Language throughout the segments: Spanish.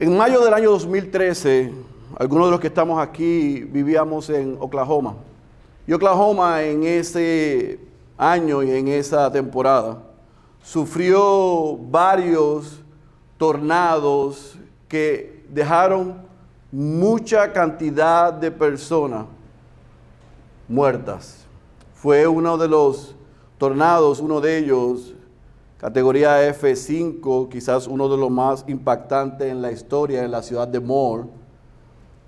En mayo del año 2013, algunos de los que estamos aquí vivíamos en Oklahoma. Y Oklahoma en ese año y en esa temporada sufrió varios tornados que dejaron mucha cantidad de personas muertas. Fue uno de los tornados, uno de ellos, categoría F5, quizás uno de los más impactantes en la historia en la ciudad de Moore,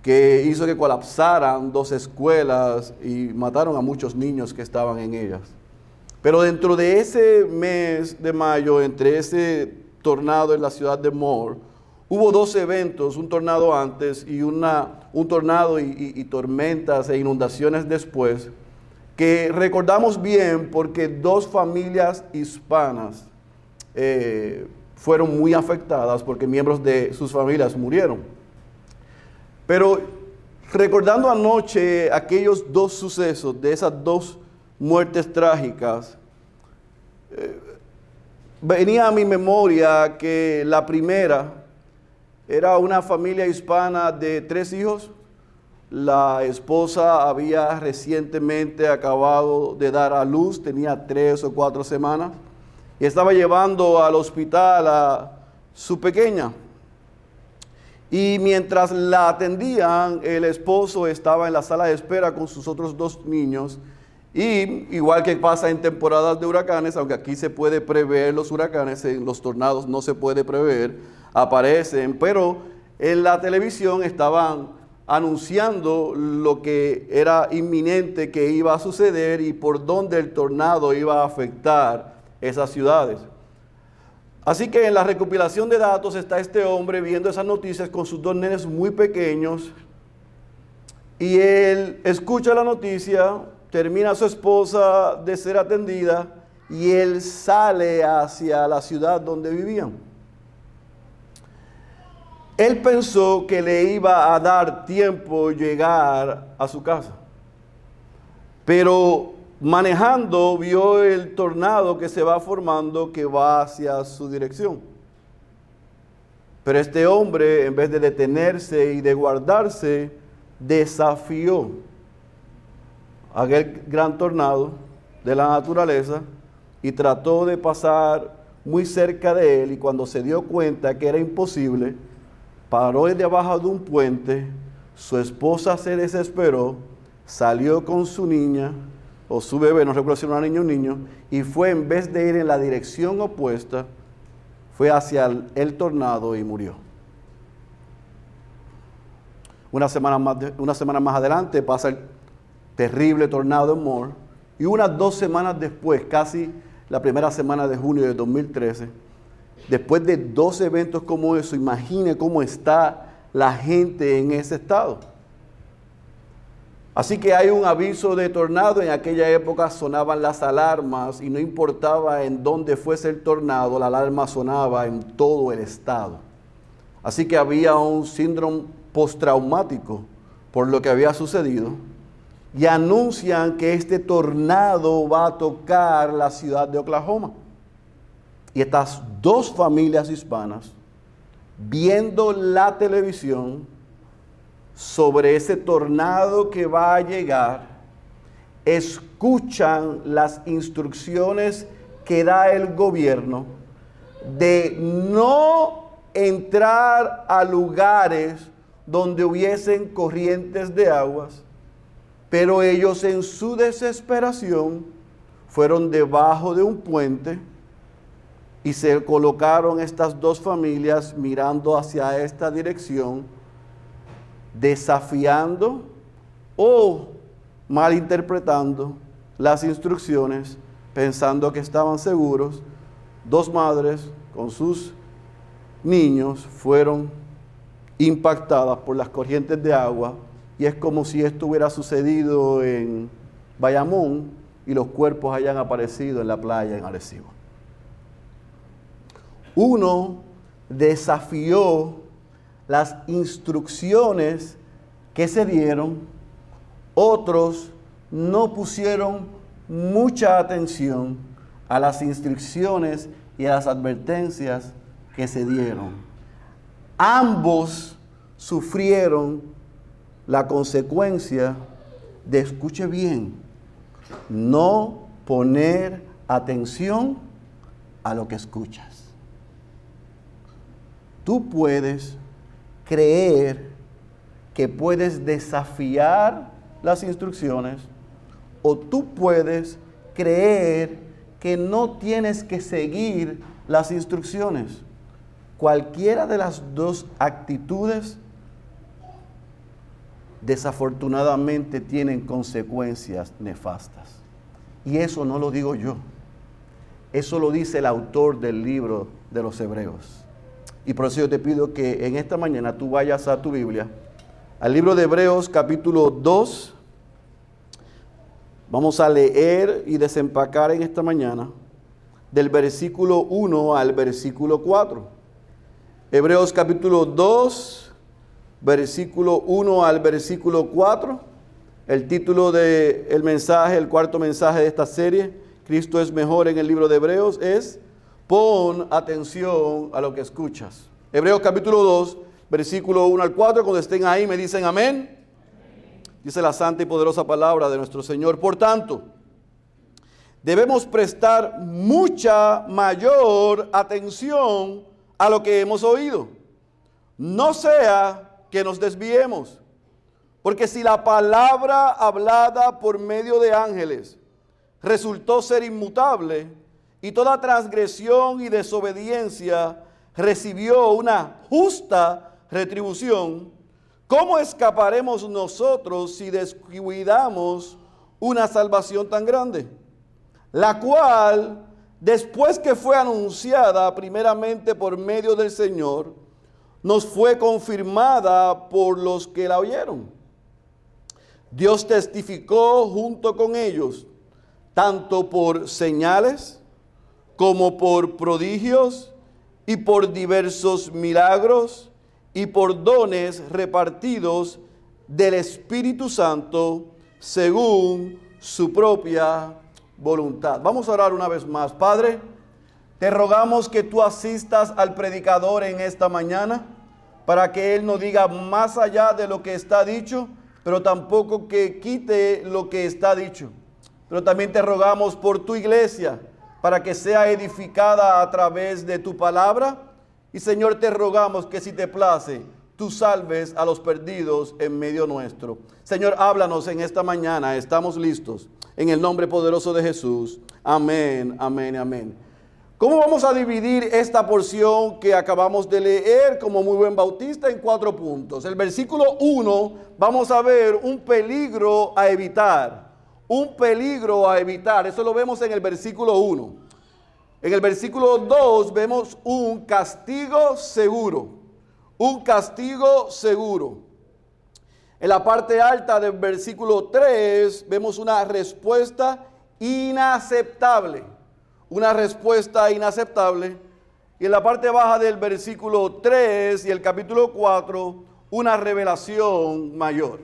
que hizo que colapsaran dos escuelas y mataron a muchos niños que estaban en ellas. Pero dentro de ese mes de mayo, entre ese tornado en la ciudad de Moore, hubo dos eventos, un tornado antes y una, un tornado y, tormentas e inundaciones después, que recordamos bien porque dos familias hispanas eh, fueron muy afectadas porque miembros de sus familias murieron. Pero recordando anoche aquellos dos sucesos, de esas dos muertes trágicas, eh, venía a mi memoria que la primera era una familia hispana de tres hijos. La esposa había recientemente acabado de dar a luz, tenía tres o cuatro semanas, y estaba llevando al hospital a su pequeña. Y mientras la atendían, el esposo estaba en la sala de espera con sus otros dos niños. Y igual que pasa en temporadas de huracanes, aunque aquí se puede prever los huracanes, en los tornados no se puede prever, aparecen, pero en la televisión estaban anunciando lo que era inminente que iba a suceder y por dónde el tornado iba a afectar esas ciudades. Así que en la recopilación de datos está este hombre viendo esas noticias con sus dos nenes muy pequeños y él escucha la noticia, termina su esposa de ser atendida y él sale hacia la ciudad donde vivían. Él pensó que le iba a dar tiempo llegar a su casa, pero manejando vio el tornado que se va formando que va hacia su dirección. Pero este hombre, en vez de detenerse y de guardarse, desafió aquel gran tornado de la naturaleza y trató de pasar muy cerca de él y cuando se dio cuenta que era imposible, paró de abajo de un puente, su esposa se desesperó, salió con su niña o su bebé, no recuerdo si era una niña o un niño, y fue en vez de ir en la dirección opuesta, fue hacia el, tornado y murió. Una semana, más una semana más adelante pasa el terrible tornado en Moore. Y unas dos semanas después, casi la primera semana de junio de 2013, después de dos eventos como eso, imagine cómo está la gente en ese estado. Así que hay un aviso de tornado, en aquella época sonaban las alarmas y no importaba en dónde fuese el tornado, la alarma sonaba en todo el estado. Así que había un síndrome postraumático por lo que había sucedido y anuncian que este tornado va a tocar la ciudad de Oklahoma. Y estas dos familias hispanas, viendo la televisión sobre ese tornado que va a llegar, escuchan las instrucciones que da el gobierno de no entrar a lugares donde hubiesen corrientes de aguas, pero ellos en su desesperación fueron debajo de un puente y se colocaron estas dos familias mirando hacia esta dirección, desafiando o malinterpretando las instrucciones, pensando que estaban seguros. Dos madres con sus niños fueron impactadas por las corrientes de agua y es como si esto hubiera sucedido en Bayamón y los cuerpos hayan aparecido en la playa en Arecibo. Uno desafió las instrucciones que se dieron, otros no pusieron mucha atención a las instrucciones y a las advertencias que se dieron. ambos sufrieron la consecuencia de, escuche bien, no poner atención a lo que escuchas. Tú puedes creer que puedes desafiar las instrucciones o tú puedes creer que no tienes que seguir las instrucciones. Cualquiera de las dos actitudes desafortunadamente tienen consecuencias nefastas. Y eso no lo digo yo. Eso lo dice el autor del libro de los Hebreos. Y por eso yo te pido que en esta mañana tú vayas a tu Biblia, al libro de Hebreos capítulo 2. Vamos a leer y desempacar en esta mañana del versículo 1 al versículo 4. Hebreos capítulo 2, versículo 1 al versículo 4. El título del el mensaje, el cuarto mensaje de esta serie, Cristo es mejor en el libro de Hebreos, es pon atención a lo que escuchas. Hebreos capítulo 2, versículo 1 al 4, cuando estén ahí me dicen amén. Dice la santa y poderosa palabra de nuestro Señor. Por tanto, debemos prestar mucha mayor atención a lo que hemos oído. No sea que nos desviemos. Porque si la palabra hablada por medio de ángeles resultó ser inmutable y toda transgresión y desobediencia recibió una justa retribución, ¿cómo escaparemos nosotros si descuidamos una salvación tan grande? La cual, después que fue anunciada primeramente por medio del Señor, nos fue confirmada por los que la oyeron. Dios testificó junto con ellos, tanto por señales como por prodigios y por diversos milagros y por dones repartidos del Espíritu Santo según su propia voluntad. Vamos a orar una vez más. Padre, te rogamos que tú asistas al predicador en esta mañana para que él no diga más allá de lo que está dicho, pero tampoco que quite lo que está dicho. Pero también te rogamos por tu iglesia para que sea edificada a través de tu palabra. Y Señor, te rogamos que si te place, tú salves a los perdidos en medio nuestro. Señor, háblanos en esta mañana. Estamos listos. En el nombre poderoso de Jesús. Amén, amén, amén. ¿Cómo vamos a dividir esta porción que acabamos de leer como muy buen bautista en cuatro puntos? El versículo 1 vamos a ver un peligro a evitar. Un peligro a evitar. Eso lo vemos en el versículo 1. En el versículo 2 vemos un castigo seguro. Un castigo seguro. En la parte alta del versículo 3 vemos una respuesta inaceptable una respuesta inaceptable. Y en la parte baja del versículo 3 y el capítulo 4, una revelación mayor.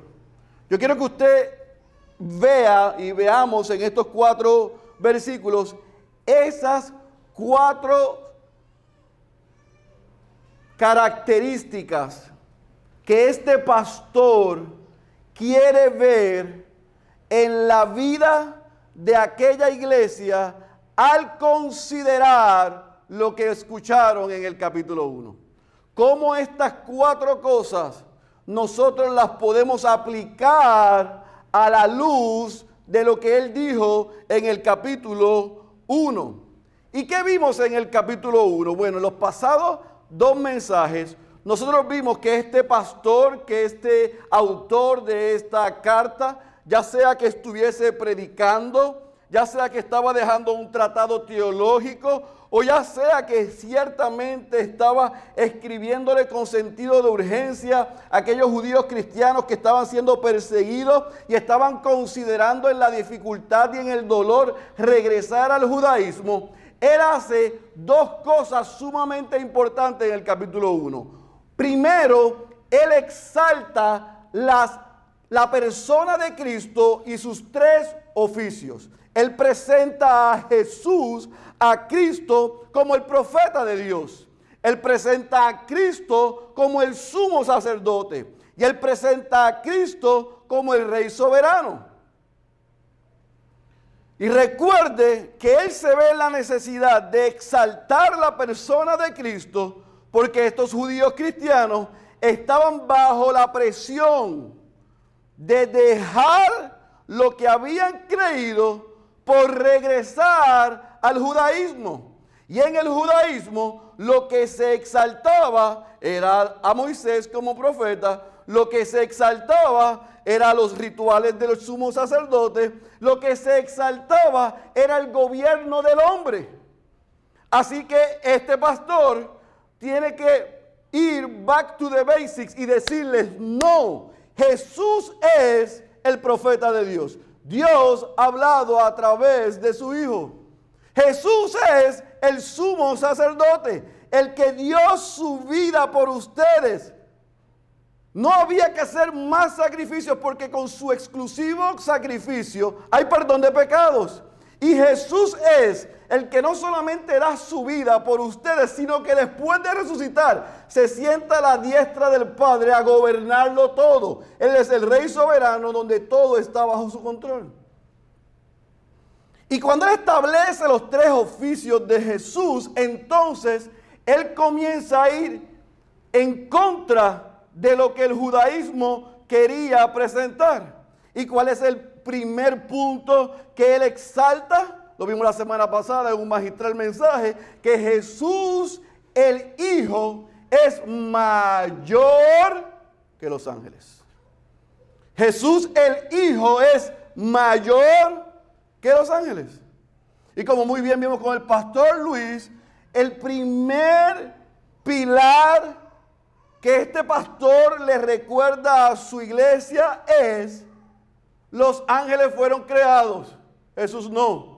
Yo quiero que usted vea y veamos en estos cuatro versículos esas cuatro características que este pastor quiere ver en la vida de aquella iglesia al considerar lo que escucharon en el capítulo 1. Cómo estas cuatro cosas nosotros las podemos aplicar a la luz de lo que él dijo en el capítulo 1. ¿Y qué vimos en el capítulo 1? Bueno, en los pasados dos mensajes, nosotros vimos que este pastor, que este autor de esta carta, ya sea que estuviese predicando, ya sea que estaba dejando un tratado teológico o ya sea que ciertamente estaba escribiéndole con sentido de urgencia a aquellos judíos cristianos que estaban siendo perseguidos y estaban considerando en la dificultad y en el dolor regresar al judaísmo, él hace dos cosas sumamente importantes en el capítulo 1. Primero, él exalta las, la persona de Cristo y sus tres oficios. Él presenta a Jesús, a Cristo, como el profeta de Dios. Él presenta a Cristo como el sumo sacerdote. Y Él presenta a Cristo como el rey soberano. Y recuerde que Él se ve en la necesidad de exaltar la persona de Cristo porque estos judíos cristianos estaban bajo la presión de dejar lo que habían creído por regresar al judaísmo. Y en el judaísmo lo que se exaltaba era a Moisés como profeta, lo que se exaltaba era los rituales de los sumos sacerdotes, lo que se exaltaba era el gobierno del hombre. Así que este pastor tiene que ir back to the basics y decirles, no, Jesús es el profeta de Dios. Dios ha hablado a través de su Hijo. Jesús es el sumo sacerdote, el que dio su vida por ustedes. No había que hacer más sacrificios porque con su exclusivo sacrificio hay perdón de pecados. Y Jesús es el que no solamente da su vida por ustedes, sino que después de resucitar se sienta a la diestra del Padre a gobernarlo todo. Él es el Rey soberano donde todo está bajo su control. Y cuando Él establece los tres oficios de Jesús, entonces Él comienza a ir en contra de lo que el judaísmo quería presentar. ¿Y cuál es el primer punto que él exalta? Lo vimos la semana pasada en un magistral mensaje, que Jesús el Hijo es mayor que los ángeles. Jesús el Hijo es mayor que los ángeles. Y como muy bien vimos con el pastor Luis, el primer pilar que este pastor le recuerda a su iglesia es, los ángeles fueron creados, Jesús no.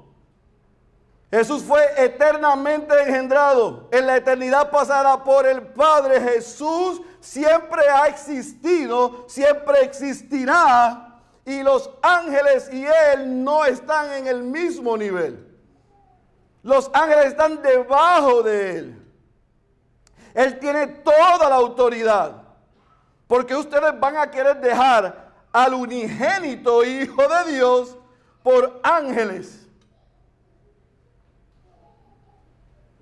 Jesús fue eternamente engendrado, en la eternidad pasada por el Padre. Jesús siempre ha existido, siempre existirá, y los ángeles y Él no están en el mismo nivel. Los ángeles están debajo de Él. Él tiene toda la autoridad. Porque ustedes van a querer dejar al unigénito Hijo de Dios por ángeles.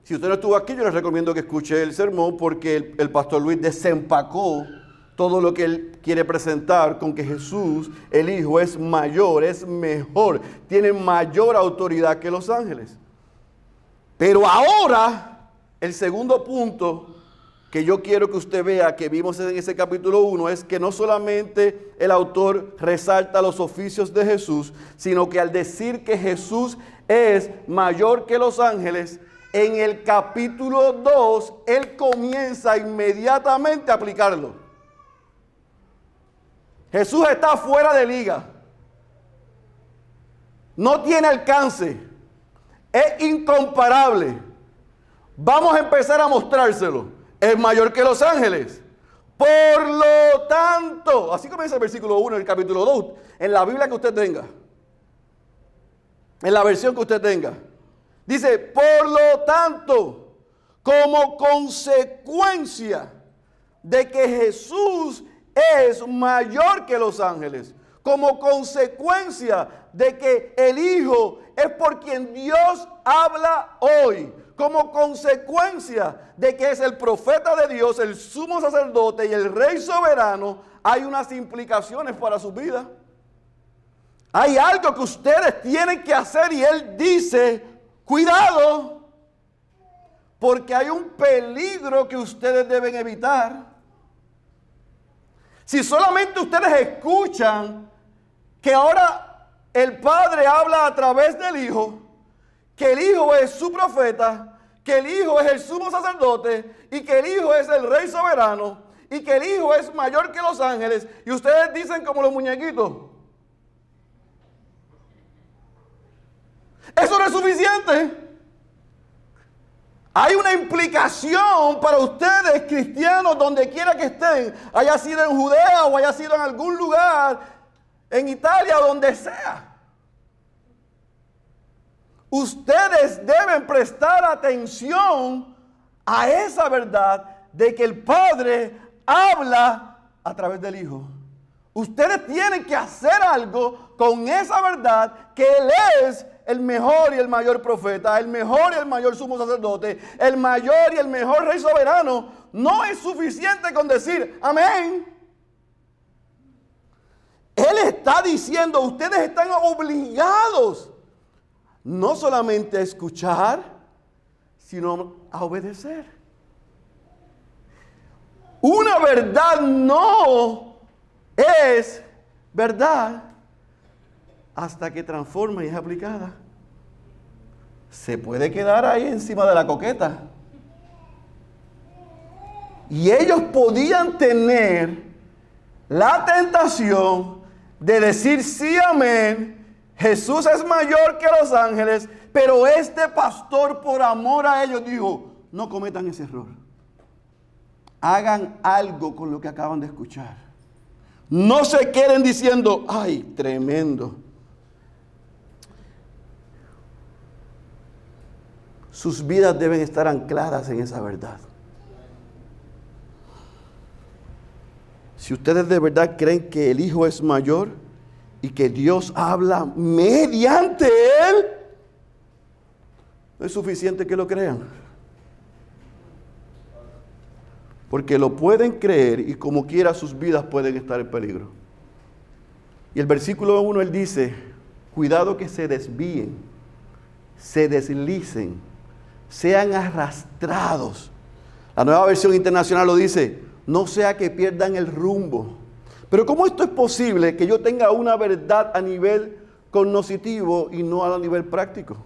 Si usted no estuvo aquí, yo les recomiendo que escuche el sermón porque el, el, pastor Luis desempacó todo lo que él quiere presentar con que Jesús, el Hijo, es mayor, es mejor, tiene mayor autoridad que los ángeles. Pero ahora, el segundo punto que yo quiero que usted vea que vimos en ese capítulo 1 es que no solamente el autor resalta los oficios de Jesús, sino que al decir que Jesús es mayor que los ángeles, en el capítulo 2 él comienza inmediatamente a aplicarlo. Jesús está fuera de liga. No tiene alcance. Es incomparable. Vamos a empezar a mostrárselo es mayor que los ángeles. Por lo tanto, así comienza el versículo 1 del capítulo 2, en la Biblia que usted tenga, en la versión que usted tenga. Dice, por lo tanto, como consecuencia de que Jesús es mayor que los ángeles, como consecuencia de que el Hijo es por quien Dios habla hoy, como consecuencia de que es el profeta de Dios, el sumo sacerdote y el rey soberano, hay unas implicaciones para su vida. Hay algo que ustedes tienen que hacer y él dice, cuidado, porque hay un peligro que ustedes deben evitar. Si solamente ustedes escuchan que ahora el Padre habla a través del Hijo, que el Hijo es su profeta, que el Hijo es el sumo sacerdote y que el Hijo es el rey soberano y que el Hijo es mayor que los ángeles. Y ustedes dicen como los muñequitos. Eso no es suficiente. Hay una implicación para ustedes, cristianos, donde quiera que estén, haya sido en Judea o haya sido en algún lugar, en Italia donde sea. Ustedes deben prestar atención a esa verdad de que el Padre habla a través del Hijo. Ustedes tienen que hacer algo con esa verdad que Él es el mejor y el mayor profeta, el mejor y el mayor sumo sacerdote, el mayor y el mejor rey soberano. No es suficiente con decir amén. Él está diciendo, ustedes están obligados no solamente a escuchar, sino a obedecer. Una verdad no es verdad hasta que transforma y es aplicada. Se puede quedar ahí encima de la coqueta. Y ellos podían tener la tentación de decir sí, amén. Jesús es mayor que los ángeles, pero este pastor por amor a ellos dijo, no cometan ese error. Hagan algo con lo que acaban de escuchar. No se queden diciendo, ay, tremendo. Sus vidas deben estar ancladas en esa verdad. Si ustedes de verdad creen que el Hijo es mayor y que Dios habla mediante Él, no es suficiente que lo crean. Porque lo pueden creer y como quiera sus vidas pueden estar en peligro. Y el versículo 1 él dice, cuidado que se desvíen, se deslicen sean arrastrados. La nueva versión internacional lo dice, no sea que pierdan el rumbo. Pero ¿cómo esto es posible que yo tenga una verdad a nivel cognoscitivo y no a nivel práctico?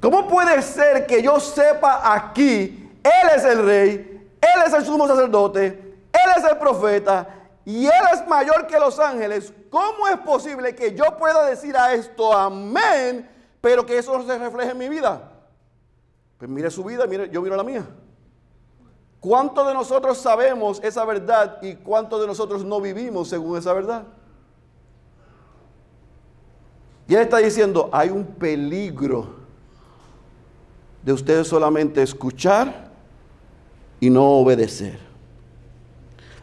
¿Cómo puede ser que yo sepa aquí, Él es el rey, Él es el sumo sacerdote, Él es el profeta y Él es mayor que los ángeles? ¿Cómo es posible que yo pueda decir a esto amén, pero que eso no se refleje en mi vida? Pues mire su vida, mire, yo miro la mía. ¿Cuántos de nosotros sabemos esa verdad y cuántos de nosotros no vivimos según esa verdad? Y él está diciendo, hay un peligro de ustedes solamente escuchar y no obedecer.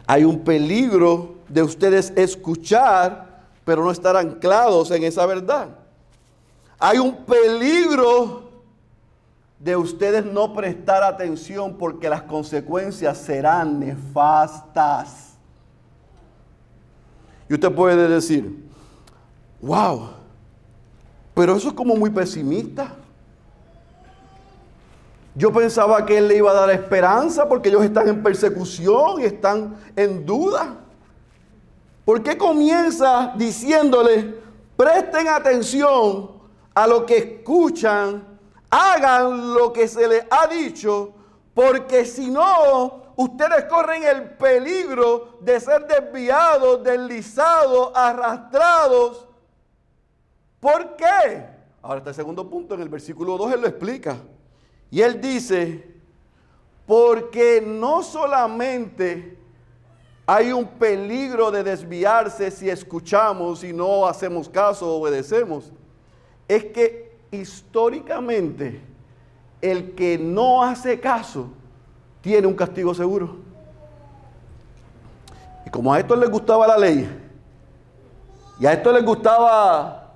Hay un peligro de ustedes escuchar, pero no estar anclados en esa verdad. Hay un peligro de ustedes no prestar atención porque las consecuencias serán nefastas. Y usted puede decir, wow, pero eso es como muy pesimista. Yo pensaba que él le iba a dar esperanza porque ellos están en persecución y están en duda. ¿Por qué comienza diciéndole, presten atención a lo que escuchan hagan lo que se les ha dicho, porque si no, ustedes corren el peligro de ser desviados, deslizados, arrastrados. ¿Por qué? Ahora está el segundo punto, en el versículo 2 él lo explica. Y él dice, porque no solamente hay un peligro de desviarse si escuchamos y no hacemos caso, obedecemos, es que históricamente el que no hace caso tiene un castigo seguro. Y como a esto les gustaba la ley, y a esto les gustaba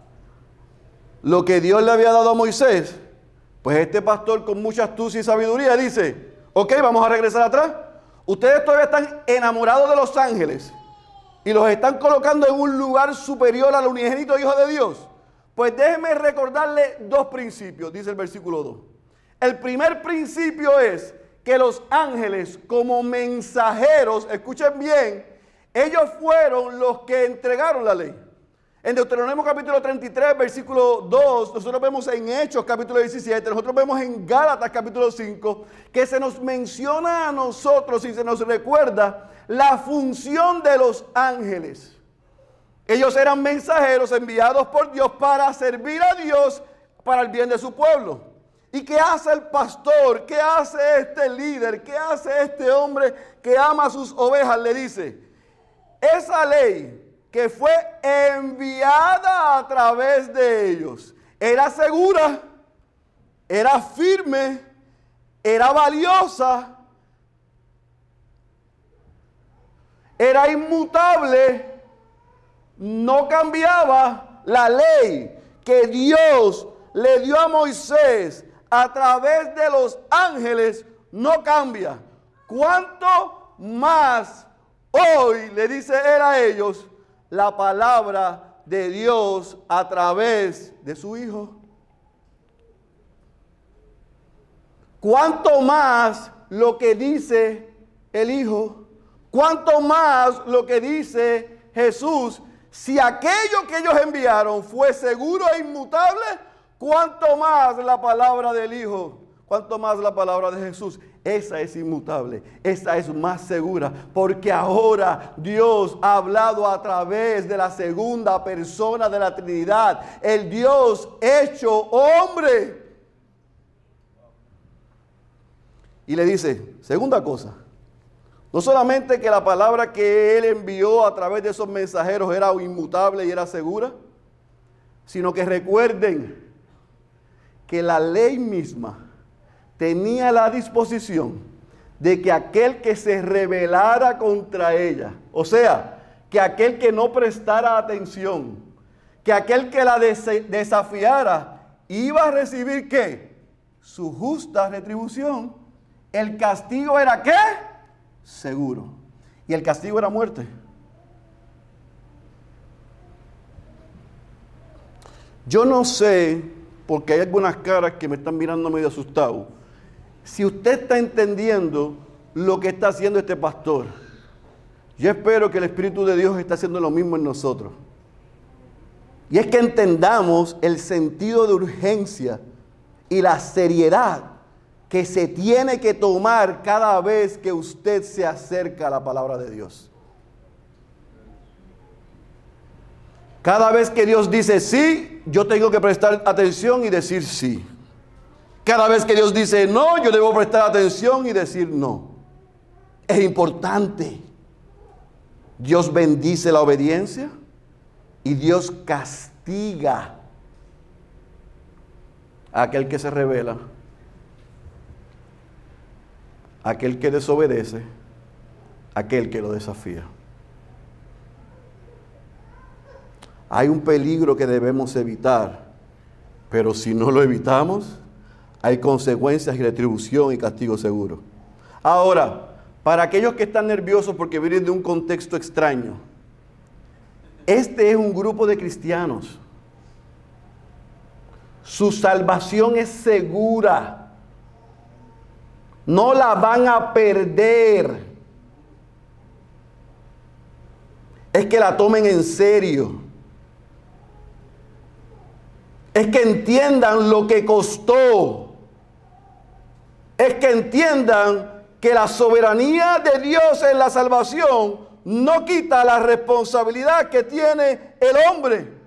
lo que Dios le había dado a Moisés, pues este pastor con mucha astucia y sabiduría dice, ok, vamos a regresar atrás. Ustedes todavía están enamorados de los ángeles y los están colocando en un lugar superior al unigénito Hijo de Dios. Pues déjeme recordarle dos principios, dice el versículo 2. El primer principio es que los ángeles como mensajeros, escuchen bien, ellos fueron los que entregaron la ley. En Deuteronomio capítulo 33, versículo 2, nosotros vemos en Hechos capítulo 17, nosotros vemos en Gálatas capítulo 5, que se nos menciona a nosotros y se nos recuerda la función de los ángeles. Ellos eran mensajeros enviados por Dios para servir a Dios para el bien de su pueblo. ¿Y qué hace el pastor? ¿Qué hace este líder? ¿Qué hace este hombre que ama a sus ovejas? Le dice, esa ley que fue enviada a través de ellos era segura, era firme, era valiosa, era inmutable, no cambiaba la ley que Dios le dio a Moisés a través de los ángeles, no cambia. ¿Cuánto más hoy le dice él a ellos la palabra de Dios a través de su Hijo? ¿Cuánto más lo que dice el Hijo? ¿Cuánto más lo que dice Jesús? Si aquello que ellos enviaron fue seguro e inmutable, ¿cuánto más la palabra del Hijo? ¿Cuánto más la palabra de Jesús? Esa es inmutable, esa es más segura, porque ahora Dios ha hablado a través de la segunda persona de la Trinidad, el Dios hecho hombre. Y le dice, segunda cosa, no solamente que la palabra que él envió a través de esos mensajeros era inmutable y era segura, sino que recuerden que la ley misma tenía la disposición de que aquel que se rebelara contra ella, o sea, que aquel que no prestara atención, que aquel que la desafiara, iba a recibir qué? Su justa retribución. El castigo era qué? Seguro. Y el castigo era muerte. Yo no sé, porque hay algunas caras que me están mirando medio asustado, si usted está entendiendo lo que está haciendo este pastor. Yo espero que el Espíritu de Dios está haciendo lo mismo en nosotros. Y es que entendamos el sentido de urgencia y la seriedad que se tiene que tomar cada vez que usted se acerca a la palabra de Dios. Cada vez que Dios dice sí, yo tengo que prestar atención y decir sí. Cada vez que Dios dice no, yo debo prestar atención y decir no. Es importante. Dios bendice la obediencia y Dios castiga a aquel que se revela aquel que desobedece, aquel que lo desafía. Hay un peligro que debemos evitar, pero si no lo evitamos, hay consecuencias y retribución y castigo seguro. Ahora, para aquellos que están nerviosos porque vienen de un contexto extraño, este es un grupo de cristianos. Su salvación es segura. No la van a perder. Es que la tomen en serio. Es que entiendan lo que costó. Es que entiendan que la soberanía de Dios en la salvación no quita la responsabilidad que tiene el hombre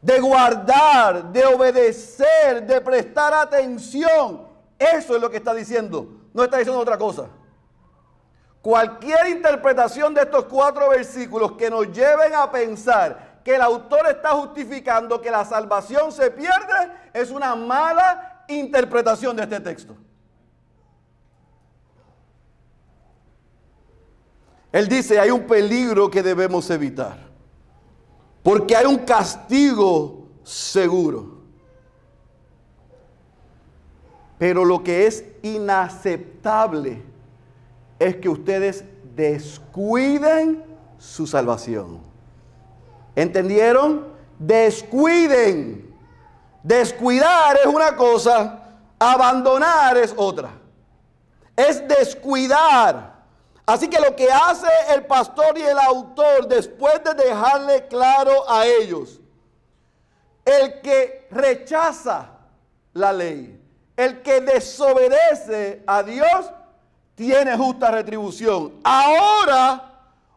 de guardar, de obedecer, de prestar atención. Eso es lo que está diciendo. No está diciendo otra cosa. Cualquier interpretación de estos cuatro versículos que nos lleven a pensar que el autor está justificando que la salvación se pierde es una mala interpretación de este texto. Él dice, hay un peligro que debemos evitar. Porque hay un castigo seguro. Pero lo que es inaceptable es que ustedes descuiden su salvación. ¿Entendieron? Descuiden. Descuidar es una cosa, abandonar es otra. Es descuidar. Así que lo que hace el pastor y el autor después de dejarle claro a ellos, el que rechaza la ley, el que desobedece a Dios, tiene justa retribución. Ahora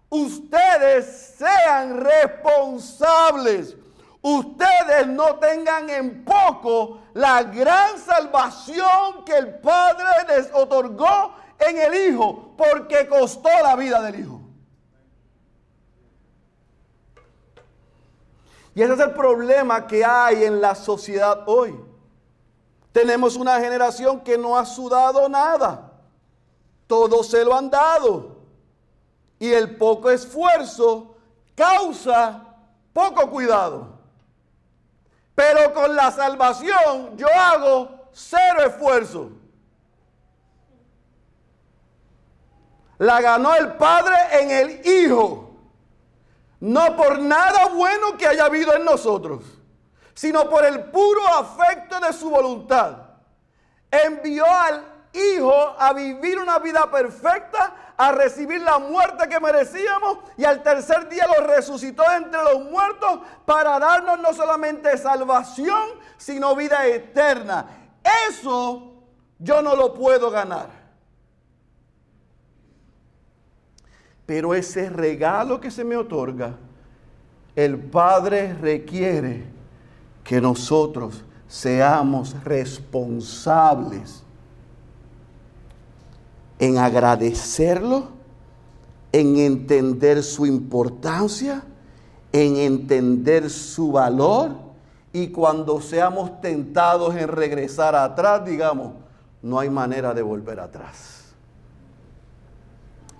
ustedes sean responsables. Ustedes no tengan en poco la gran salvación que el Padre les otorgó en el Hijo porque costó la vida del Hijo. Y ese es el problema que hay en la sociedad hoy. Tenemos una generación que no ha sudado nada. Todo se lo han dado. Y el poco esfuerzo causa poco cuidado. Pero con la salvación yo hago cero esfuerzo. La ganó el Padre en el Hijo. No por nada bueno que haya habido en nosotros, sino por el puro afecto de su voluntad. Envió al Hijo a vivir una vida perfecta, a recibir la muerte que merecíamos y al tercer día lo resucitó entre los muertos para darnos no solamente salvación, sino vida eterna. Eso yo no lo puedo ganar. Pero ese regalo que se me otorga, el Padre requiere que nosotros seamos responsables en agradecerlo, en entender su importancia, en entender su valor y cuando seamos tentados en regresar atrás, digamos, no hay manera de volver atrás.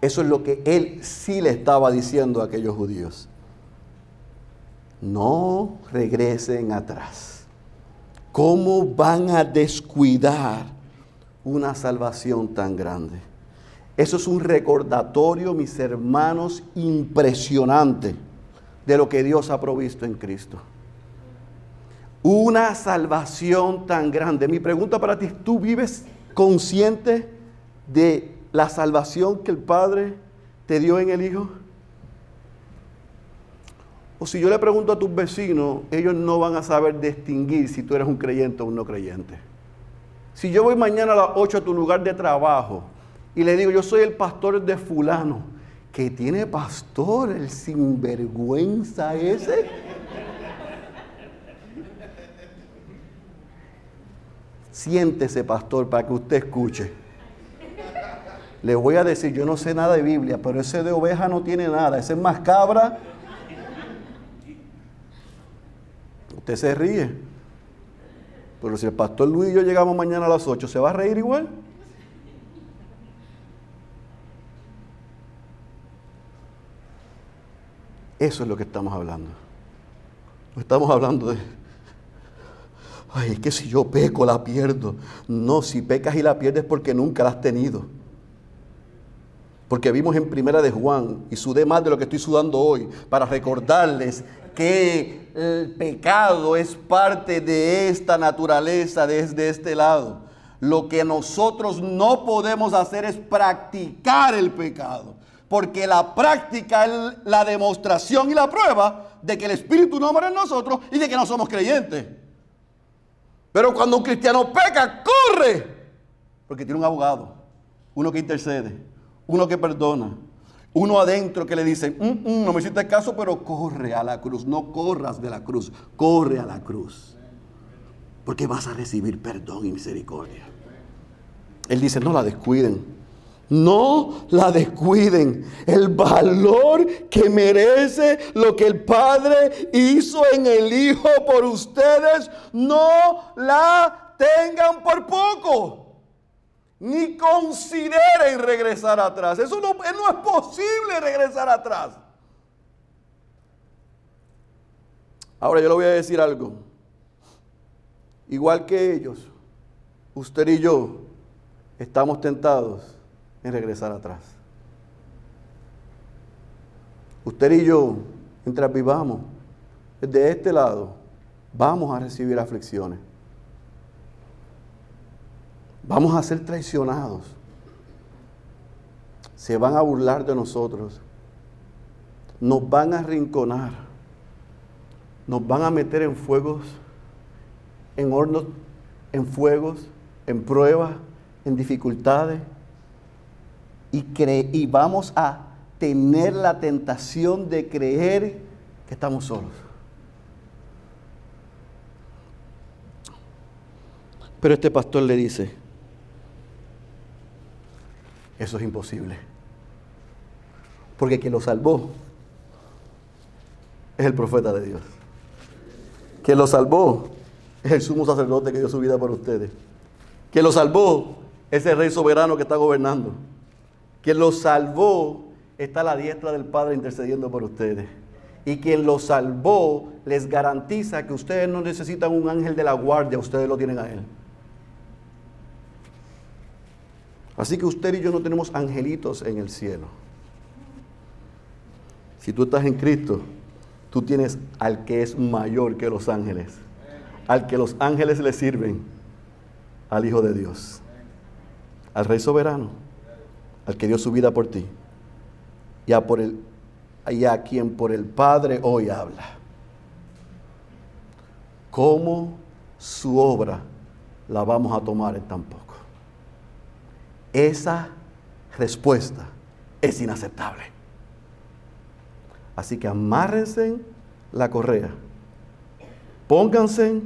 Eso es lo que él sí le estaba diciendo a aquellos judíos. No regresen atrás. ¿Cómo van a descuidar una salvación tan grande? Eso es un recordatorio, mis hermanos, impresionante de lo que Dios ha provisto en Cristo. Una salvación tan grande. Mi pregunta para ti, ¿tú vives consciente de la salvación que el Padre te dio en el Hijo? O si yo le pregunto a tus vecinos, ellos no van a saber distinguir si tú eres un creyente o un no creyente. Si yo voy mañana a las 8 a tu lugar de trabajo y le digo, yo soy el pastor de fulano, que tiene pastor, el sinvergüenza ese. Siéntese, pastor, para que usted escuche. Le voy a decir, yo no sé nada de Biblia, pero ese de oveja no tiene nada, ese es más cabra. Usted se ríe. Pero si el pastor Luis y yo llegamos mañana a las 8, ¿se va a reír igual? Eso es lo que estamos hablando. No estamos hablando de, ay, es que si yo peco la pierdo. No, si pecas y la pierdes porque nunca la has tenido. Porque vimos en primera de Juan, y sudé más de lo que estoy sudando hoy, para recordarles que el pecado es parte de esta naturaleza desde este lado. Lo que nosotros no podemos hacer es practicar el pecado porque la práctica es la demostración y la prueba de que el Espíritu no mora en nosotros y de que no somos creyentes. Pero cuando un cristiano peca, corre, porque tiene un abogado, uno que intercede, uno que perdona, uno adentro que le dice, mm, mm, no me hiciste caso, pero corre a la cruz, no corras de la cruz, corre a la cruz, porque vas a recibir perdón y misericordia. Él dice, no la descuiden. No la descuiden. El valor que merece lo que el Padre hizo en el Hijo por ustedes, no la tengan por poco. Ni consideren regresar atrás. Eso no, no es posible regresar atrás. Ahora yo le voy a decir algo. Igual que ellos, usted y yo estamos tentados en regresar atrás. Usted y yo, mientras vivamos de este lado, vamos a recibir aflicciones. Vamos a ser traicionados. Se van a burlar de nosotros. Nos van a rinconar. Nos van a meter en fuegos, en hornos, en fuegos, en pruebas, en dificultades y, y vamos a tener la tentación de creer que estamos solos. Pero este pastor le dice, eso es imposible. Porque quien lo salvó es el profeta de Dios. Quien lo salvó es el sumo sacerdote que dio su vida por ustedes. Quien lo salvó es el rey soberano que está gobernando. Quien lo salvó está a la diestra del Padre intercediendo por ustedes. Y quien lo salvó les garantiza que ustedes no necesitan un ángel de la guardia, ustedes lo tienen a Él. Así que usted y yo no tenemos angelitos en el cielo. Si tú estás en Cristo, tú tienes al que es mayor que los ángeles, al que los ángeles le sirven, al Hijo de Dios, al Rey soberano, al que dio su vida por ti y a, por el, a quien por el Padre hoy habla. ¿Cómo su obra la vamos a tomar en tan? Esa respuesta es inaceptable. Así que amárrense la correa, pónganse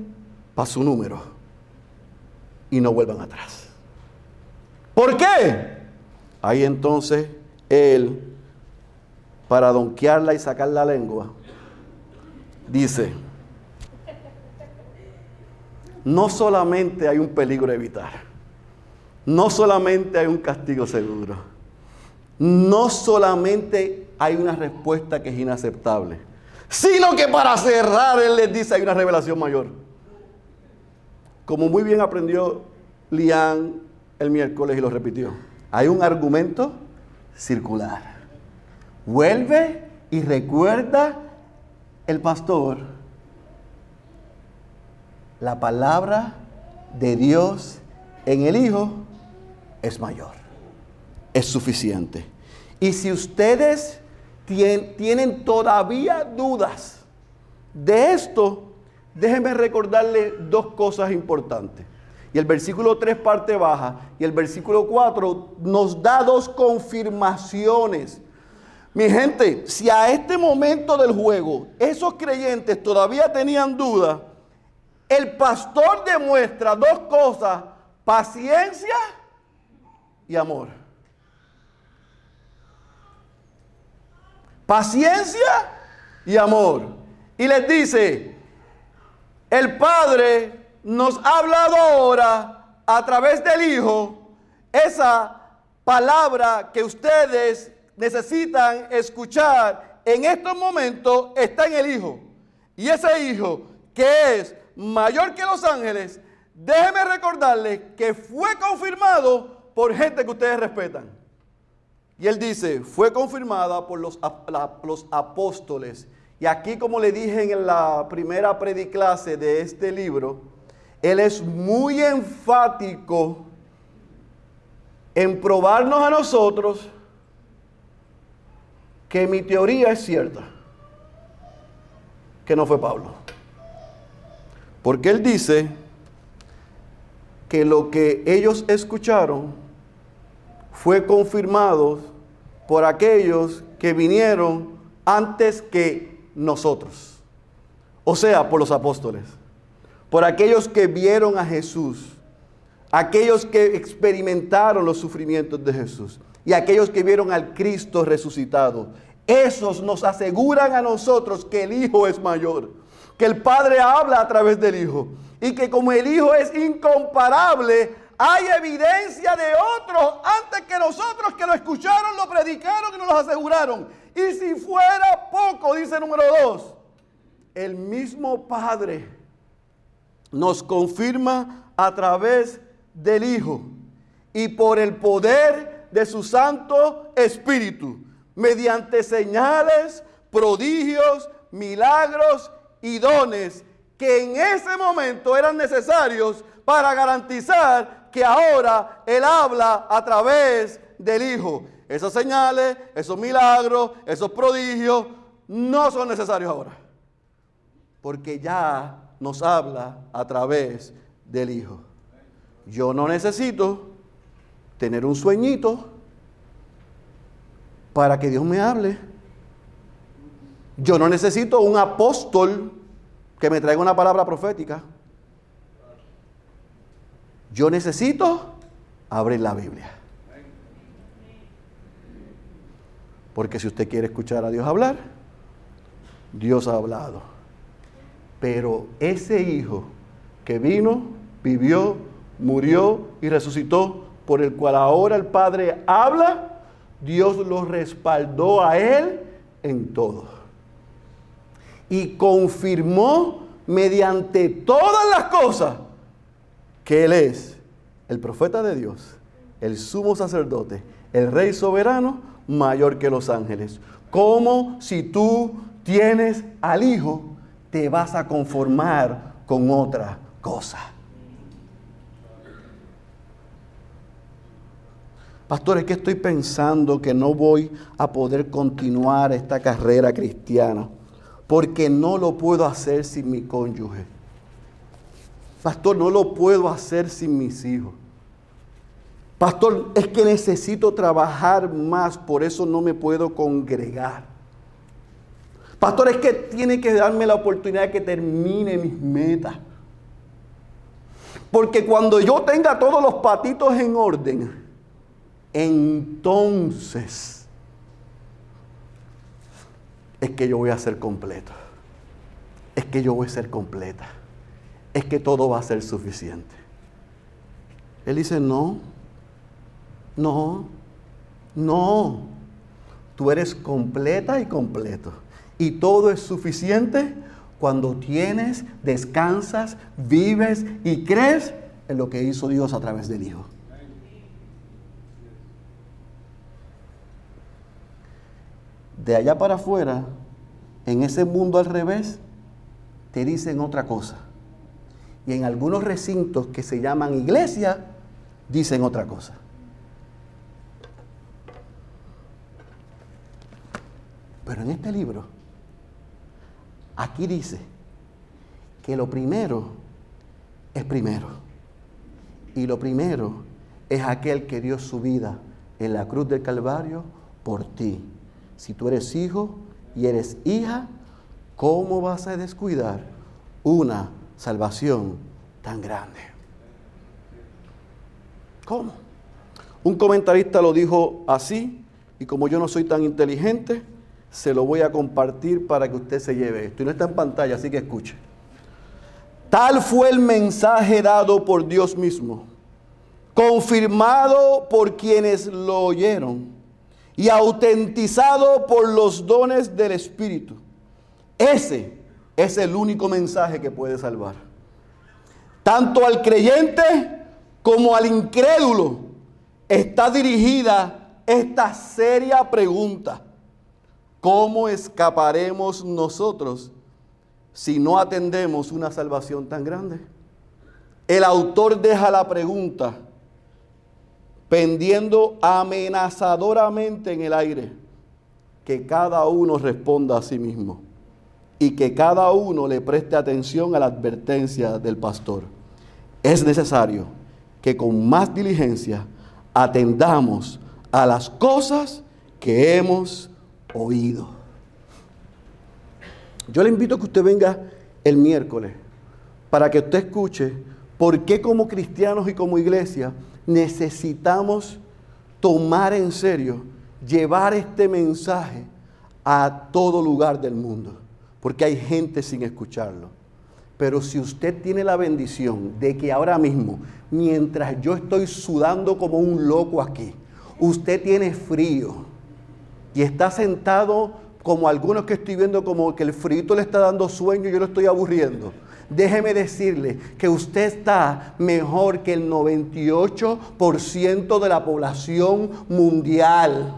para su número y no vuelvan atrás. ¿Por qué? Ahí entonces él, para donkearla y sacar la lengua, dice, no solamente hay un peligro a evitar, no solamente hay un castigo seguro, no solamente hay una respuesta que es inaceptable, sino que para cerrar Él les dice hay una revelación mayor. Como muy bien aprendió Lian el miércoles y lo repitió, hay un argumento circular. Vuelve y recuerda el pastor la palabra de Dios en el Hijo es mayor, es suficiente. Y si ustedes tienen todavía dudas de esto, déjenme recordarles dos cosas importantes. Y el versículo 3 parte baja y el versículo 4 nos da dos confirmaciones. Mi gente, si a este momento del juego esos creyentes todavía tenían dudas, el pastor demuestra dos cosas, paciencia y amor. Paciencia y amor. Y les dice, el Padre nos ha hablado ahora a través del Hijo esa palabra que ustedes necesitan escuchar en estos momentos está en el Hijo. Y ese Hijo que es mayor que los ángeles, déjeme recordarles que fue confirmado por gente que ustedes respetan. Y él dice, fue confirmada por los, apóstoles. Y aquí, como le dije en la primera prediclase de este libro, él es muy enfático en probarnos a nosotros que mi teoría es cierta, que no fue Pablo. Porque él dice que lo que ellos escucharon fue confirmado por aquellos que vinieron antes que nosotros. O sea, por los apóstoles. Por aquellos que vieron a Jesús. Aquellos que experimentaron los sufrimientos de Jesús. Y aquellos que vieron al Cristo resucitado. Esos nos aseguran a nosotros que el Hijo es mayor que el Padre habla a través del Hijo. Y que como el Hijo es incomparable, hay evidencia de otros antes que nosotros que lo escucharon, lo predicaron y nos lo aseguraron. Y si fuera poco, dice número dos, el mismo Padre nos confirma a través del Hijo y por el poder de su Santo Espíritu, mediante señales, prodigios, milagros y dones que en ese momento eran necesarios para garantizar que ahora Él habla a través del Hijo. Esas señales, esos milagros, esos prodigios no son necesarios ahora. Porque ya nos habla a través del Hijo. Yo no necesito tener un sueñito para que Dios me hable. Yo no necesito un apóstol que me traiga una palabra profética. Yo necesito abrir la Biblia. Porque si usted quiere escuchar a Dios hablar, Dios ha hablado. Pero ese hijo que vino, vivió, murió y resucitó, por el cual ahora el Padre habla, Dios lo respaldó a él en todo. Y confirmó mediante todas las cosas que Él es el profeta de Dios, el sumo sacerdote, el rey soberano, mayor que los ángeles. Como si tú tienes al Hijo, te vas a conformar con otra cosa. Pastor, es que estoy pensando que no voy a poder continuar esta carrera cristiana porque no lo puedo hacer sin mi cónyuge. Pastor, no lo puedo hacer sin mis hijos. Pastor, es que necesito trabajar más, por eso no me puedo congregar. Pastor, es que tiene que darme la oportunidad de que termine mis metas. Porque cuando yo tenga todos los patitos en orden, entonces es que yo voy a ser completo. Es que yo voy a ser completa. Es que todo va a ser suficiente. Él dice, no, no, no. Tú eres completa y completo. Y todo es suficiente cuando tienes, descansas, vives y crees en lo que hizo Dios a través del Hijo. de allá para afuera, en ese mundo al revés, te dicen otra cosa. Y en algunos recintos que se llaman iglesia, dicen otra cosa. Pero en este libro, aquí dice que lo primero es primero. Y lo primero es aquel que dio su vida en la cruz del Calvario por ti si tú eres hijo y eres hija, ¿cómo vas a descuidar una salvación tan grande? ¿Cómo? Un comentarista lo dijo así, y como yo no soy tan inteligente, se lo voy a compartir para que usted se lleve esto. Y no está en pantalla, así que escuche. Tal fue el mensaje dado por Dios mismo, confirmado por quienes lo oyeron y autentizado por los dones del Espíritu. Ese es el único mensaje que puede salvar. Tanto al creyente como al incrédulo está dirigida esta seria pregunta. ¿Cómo escaparemos nosotros si no atendemos una salvación tan grande? El autor deja la pregunta pendiendo amenazadoramente en el aire, que cada uno responda a sí mismo y que cada uno le preste atención a la advertencia del pastor. Es necesario que con más diligencia atendamos a las cosas que hemos oído. Yo le invito a que usted venga el miércoles para que usted escuche por qué como cristianos y como iglesia necesitamos tomar en serio, llevar este mensaje a todo lugar del mundo, porque hay gente sin escucharlo. Pero si usted tiene la bendición de que ahora mismo, mientras yo estoy sudando como un loco aquí, usted tiene frío y está sentado como algunos que estoy viendo como que el frío le está dando sueño y yo lo estoy aburriendo déjeme decirle que usted está mejor que el 98% de la población mundial.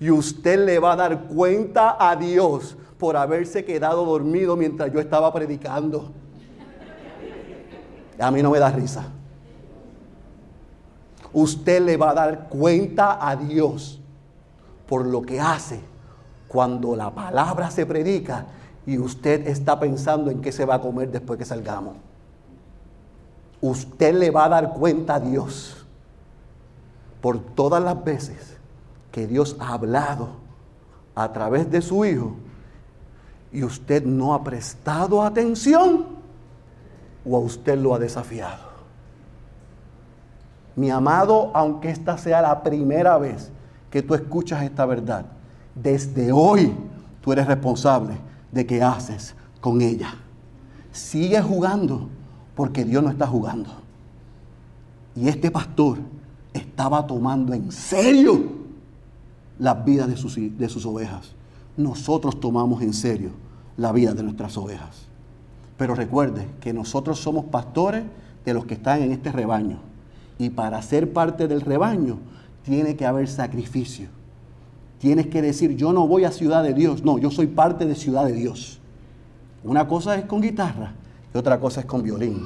Y usted le va a dar cuenta a Dios por haberse quedado dormido mientras yo estaba predicando. A mí no me da risa. Usted le va a dar cuenta a Dios por lo que hace cuando la palabra se predica y usted está pensando en qué se va a comer después que salgamos. Usted le va a dar cuenta a Dios por todas las veces que Dios ha hablado a través de su Hijo y usted no ha prestado atención o a usted lo ha desafiado. Mi amado, aunque esta sea la primera vez que tú escuchas esta verdad, desde hoy tú eres responsable de qué haces con ella. Sigue jugando porque Dios no está jugando. Y este pastor estaba tomando en serio las vidas de sus, de sus ovejas. Nosotros tomamos en serio la vida de nuestras ovejas. Pero recuerde que nosotros somos pastores de los que están en este rebaño. Y para ser parte del rebaño tiene que haber sacrificio. Tienes que decir, yo no voy a Ciudad de Dios, no, yo soy parte de Ciudad de Dios. Una cosa es con guitarra y otra cosa es con violín.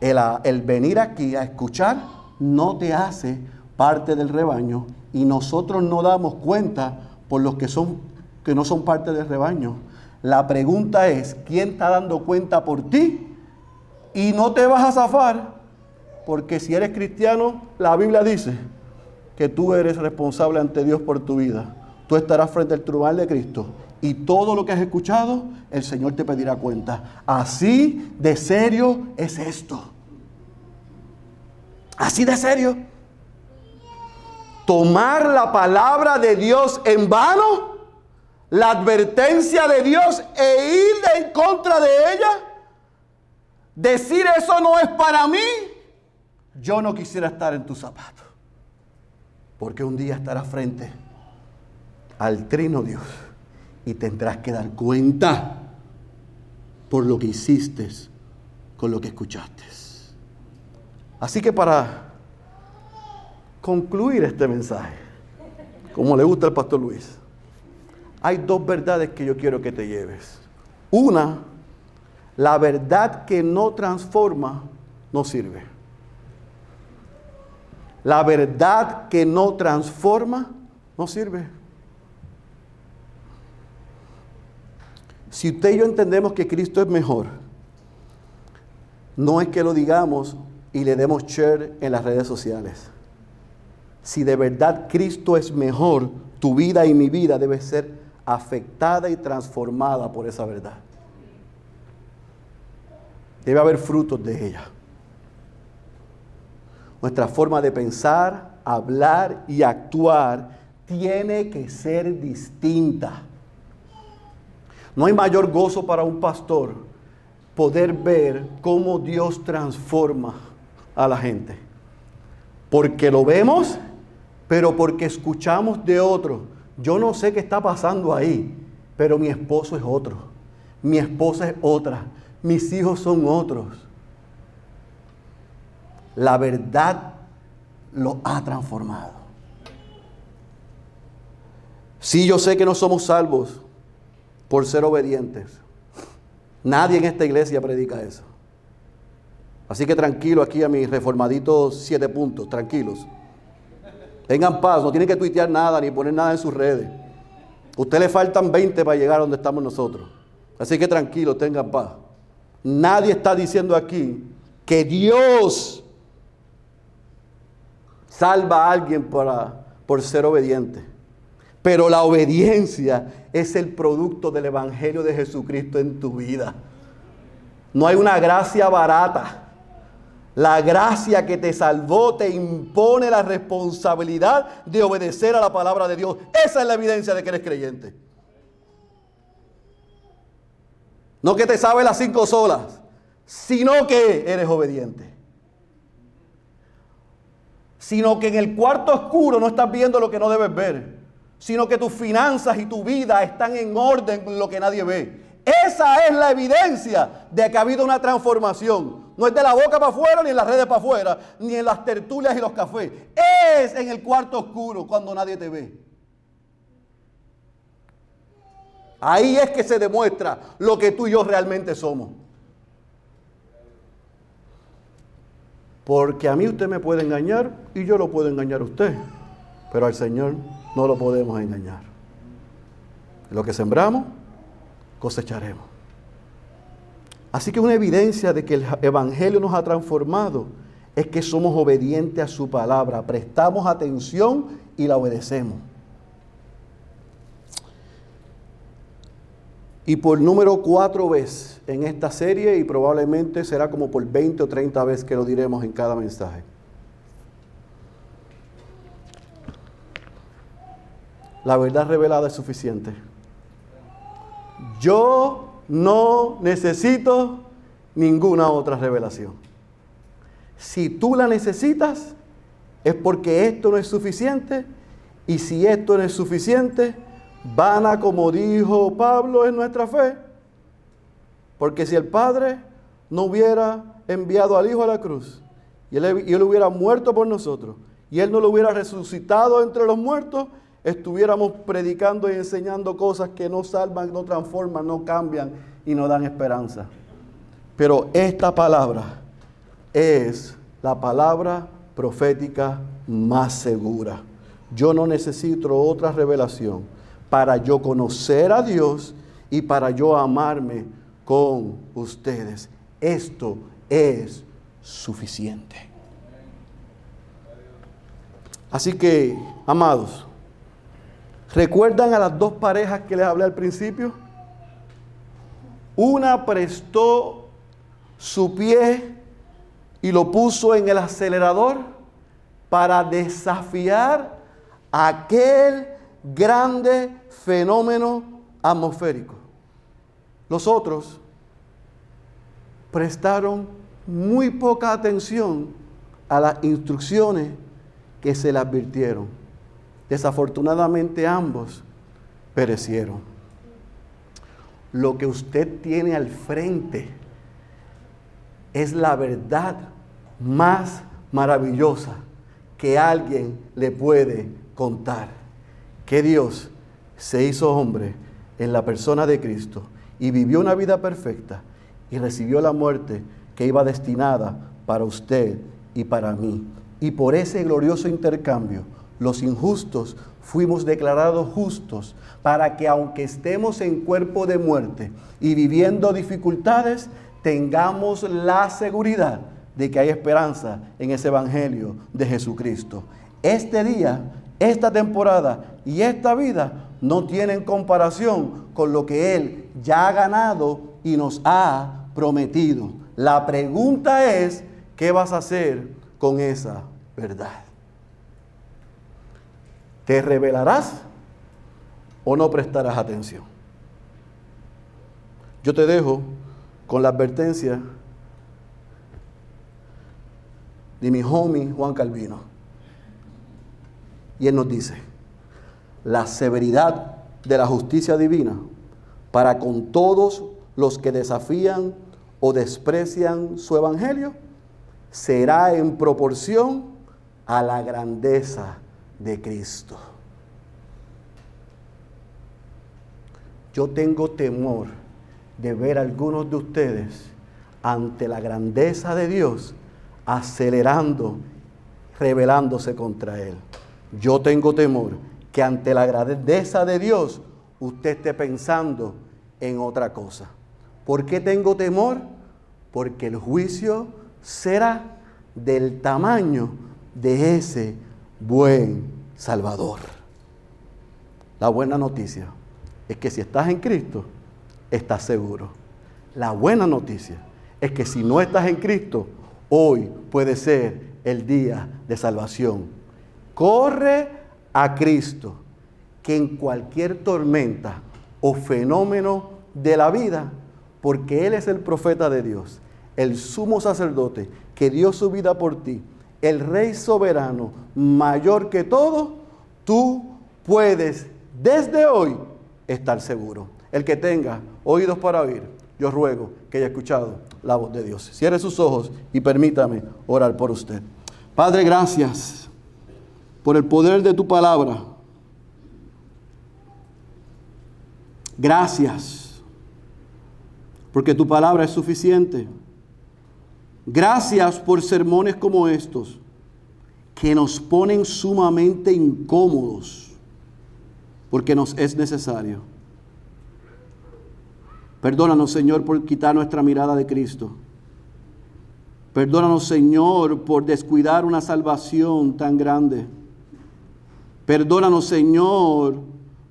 El, el venir aquí a escuchar no te hace parte del rebaño y nosotros no damos cuenta por los que, son, que no son parte del rebaño. La pregunta es, ¿quién está dando cuenta por ti? Y no te vas a zafar, porque si eres cristiano, la Biblia dice que tú eres responsable ante Dios por tu vida. Tú estarás frente al tribunal de Cristo y todo lo que has escuchado, el Señor te pedirá cuenta. Así de serio es esto. Así de serio. Tomar la palabra de Dios en vano, la advertencia de Dios e ir en contra de ella, decir eso no es para mí, yo no quisiera estar en tu zapato. Porque un día estarás frente al trino Dios y tendrás que dar cuenta por lo que hiciste con lo que escuchaste. Así que para concluir este mensaje, como le gusta al pastor Luis, hay dos verdades que yo quiero que te lleves. Una, la verdad que no transforma no sirve. La verdad que no transforma no sirve. Si usted y yo entendemos que Cristo es mejor, no es que lo digamos y le demos share en las redes sociales. Si de verdad Cristo es mejor, tu vida y mi vida debe ser afectada y transformada por esa verdad. Debe haber frutos de ella. Nuestra forma de pensar, hablar y actuar tiene que ser distinta. No hay mayor gozo para un pastor poder ver cómo Dios transforma a la gente. Porque lo vemos, pero porque escuchamos de otro. Yo no sé qué está pasando ahí, pero mi esposo es otro. Mi esposa es otra. Mis hijos son otros. La verdad lo ha transformado. Sí, yo sé que no somos salvos por ser obedientes. Nadie en esta iglesia predica eso. Así que tranquilo aquí a mis reformaditos siete puntos, tranquilos. Tengan paz, no tienen que tuitear nada ni poner nada en sus redes. usted le faltan 20 para llegar a donde estamos nosotros. Así que tranquilo, tengan paz. Nadie está diciendo aquí que Dios salva a alguien para, por ser obediente. Pero la obediencia es el producto del Evangelio de Jesucristo en tu vida. No hay una gracia barata. La gracia que te salvó te impone la responsabilidad de obedecer a la palabra de Dios. Esa es la evidencia de que eres creyente. No que te sabes las cinco solas, sino que eres obediente. Sino que en el cuarto oscuro no estás viendo lo que no debes ver, sino que tus finanzas y tu vida están en orden con lo que nadie ve. Esa es la evidencia de que ha habido una transformación. No es de la boca para afuera, ni en las redes para afuera, ni en las tertulias y los cafés. Es en el cuarto oscuro cuando nadie te ve. Ahí es que se demuestra lo que tú y yo realmente somos. Porque a mí usted me puede engañar y yo lo puedo engañar a usted. Pero al Señor no lo podemos engañar. Lo que sembramos, cosecharemos. Así que una evidencia de que el Evangelio nos ha transformado es que somos obedientes a su palabra, prestamos atención y la obedecemos. Y por número cuatro veces en esta serie, y probablemente será como por 20 o 30 veces que lo diremos en cada mensaje. La verdad revelada es suficiente. Yo no necesito ninguna otra revelación. Si tú la necesitas, es porque esto no es suficiente. Y si esto no es suficiente, vana como dijo Pablo en nuestra fe. Porque si el Padre no hubiera enviado al Hijo a la cruz y él, y él hubiera muerto por nosotros y Él no lo hubiera resucitado entre los muertos, estuviéramos predicando y enseñando cosas que no salvan, no transforman, no cambian y no dan esperanza. Pero esta palabra es la palabra profética más segura. Yo no necesito otra revelación para yo conocer a Dios y para yo amarme con ustedes. Esto es suficiente. Así que, amados, ¿recuerdan a las dos parejas que les hablé al principio? Una prestó su pie y lo puso en el acelerador para desafiar aquel grande fenómeno atmosférico. Los otros prestaron muy poca atención a las instrucciones que se le advirtieron. Desafortunadamente ambos perecieron. Lo que usted tiene al frente es la verdad más maravillosa que alguien le puede contar. Que Dios se hizo hombre en la persona de Cristo y vivió una vida perfecta y recibió la muerte que iba destinada para usted y para mí. Y por ese glorioso intercambio, los injustos fuimos declarados justos para que aunque estemos en cuerpo de muerte y viviendo dificultades, tengamos la seguridad de que hay esperanza en ese Evangelio de Jesucristo. Este día, esta temporada y esta vida no tienen comparación con lo que Él ya ha ganado y nos ha prometido. La pregunta es, ¿qué vas a hacer con esa verdad. ¿Te revelarás o no prestarás atención? Yo te dejo con la advertencia de mi homie Juan Calvino. Y él nos dice, la severidad de la justicia divina para con todos los que desafían o desprecian su evangelio será en proporción a la grandeza de Cristo. Yo tengo temor de ver a algunos de ustedes ante la grandeza de Dios acelerando, rebelándose contra Él. Yo tengo temor que ante la grandeza de Dios usted esté pensando en otra cosa. ¿Por qué tengo temor? Porque el juicio será del tamaño de ese buen Salvador. La buena noticia es que si estás en Cristo, estás seguro. La buena noticia es que si no estás en Cristo, hoy puede ser el día de salvación. Corre a Cristo, que en cualquier tormenta o fenómeno de la vida, porque Él es el profeta de Dios, el sumo sacerdote que dio su vida por ti, el rey soberano, mayor que todo, tú puedes desde hoy estar seguro. El que tenga oídos para oír, yo ruego que haya escuchado la voz de Dios. Cierre sus ojos y permítame orar por usted. Padre, gracias por el poder de tu palabra. Gracias, porque tu palabra es suficiente. Gracias por sermones como estos, que nos ponen sumamente incómodos, porque nos es necesario. Perdónanos, Señor, por quitar nuestra mirada de Cristo. Perdónanos, Señor, por descuidar una salvación tan grande. Perdónanos, Señor,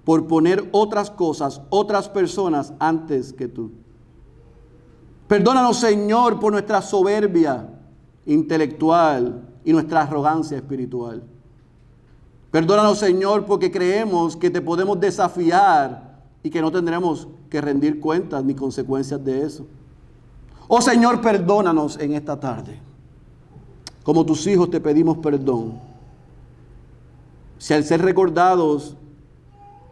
por poner otras cosas, otras personas antes que tú. Perdónanos, Señor, por nuestra soberbia intelectual y nuestra arrogancia espiritual. Perdónanos, Señor, porque creemos que te podemos desafiar y que no tendremos que rendir cuentas ni consecuencias de eso. Oh Señor, perdónanos en esta tarde. Como tus hijos te pedimos perdón. Si al ser recordados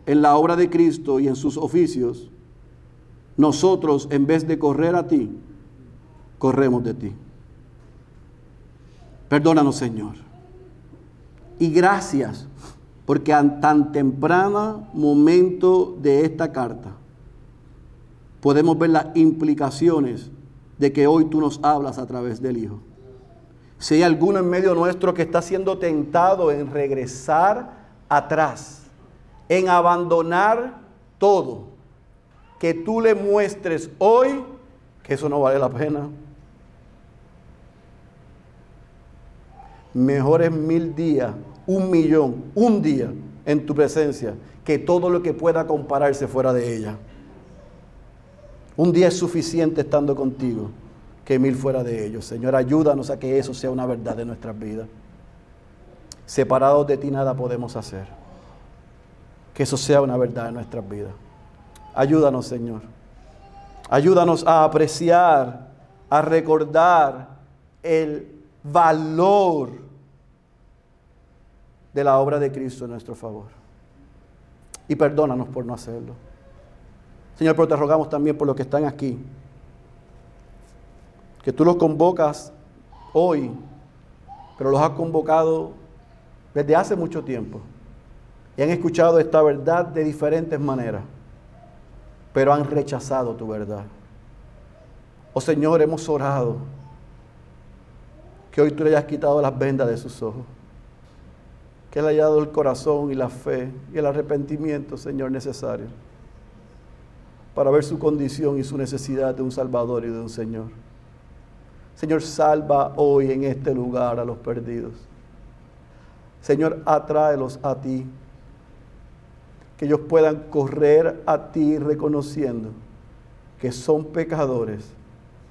en la obra de Cristo y en sus oficios, nosotros en vez de correr a ti, corremos de ti. Perdónanos, Señor. Y gracias porque a tan temprano momento de esta carta podemos ver las implicaciones de que hoy tú nos hablas a través del Hijo. Si hay alguno en medio nuestro que está siendo tentado en regresar atrás, en abandonar todo, que tú le muestres hoy que eso no vale la pena. Mejor es mil días, un millón, un día en tu presencia, que todo lo que pueda compararse fuera de ella. Un día es suficiente estando contigo que mil fuera de ellos. Señor, ayúdanos a que eso sea una verdad de nuestras vidas. Separados de ti nada podemos hacer. Que eso sea una verdad en nuestras vidas. Ayúdanos, Señor. Ayúdanos a apreciar, a recordar el valor de la obra de Cristo en nuestro favor. Y perdónanos por no hacerlo. Señor, pero te rogamos también por los que están aquí. Que tú los convocas hoy, pero los has convocado desde hace mucho tiempo. Y han escuchado esta verdad de diferentes maneras, pero han rechazado tu verdad. Oh Señor, hemos orado que hoy tú le hayas quitado las vendas de sus ojos. Que le haya dado el corazón y la fe y el arrepentimiento, Señor, necesario para ver su condición y su necesidad de un Salvador y de un Señor. Señor, salva hoy en este lugar a los perdidos. Señor, atráelos a ti. Que ellos puedan correr a ti reconociendo que son pecadores,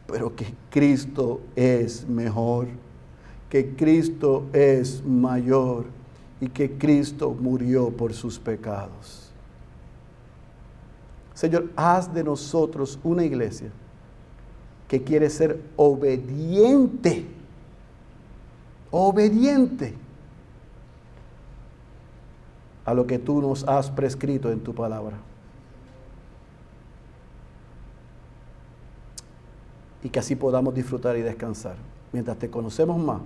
pero que Cristo es mejor, que Cristo es mayor y que Cristo murió por sus pecados. Señor, haz de nosotros una iglesia que quiere ser obediente, obediente a lo que tú nos has prescrito en tu palabra. Y que así podamos disfrutar y descansar mientras te conocemos más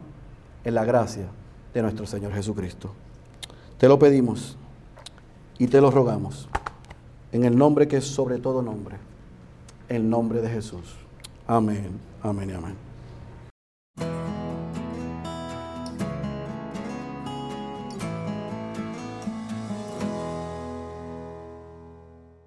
en la gracia de nuestro Señor Jesucristo. Te lo pedimos y te lo rogamos. En el nombre que es sobre todo nombre. El nombre de Jesús. Amén, amén y amén.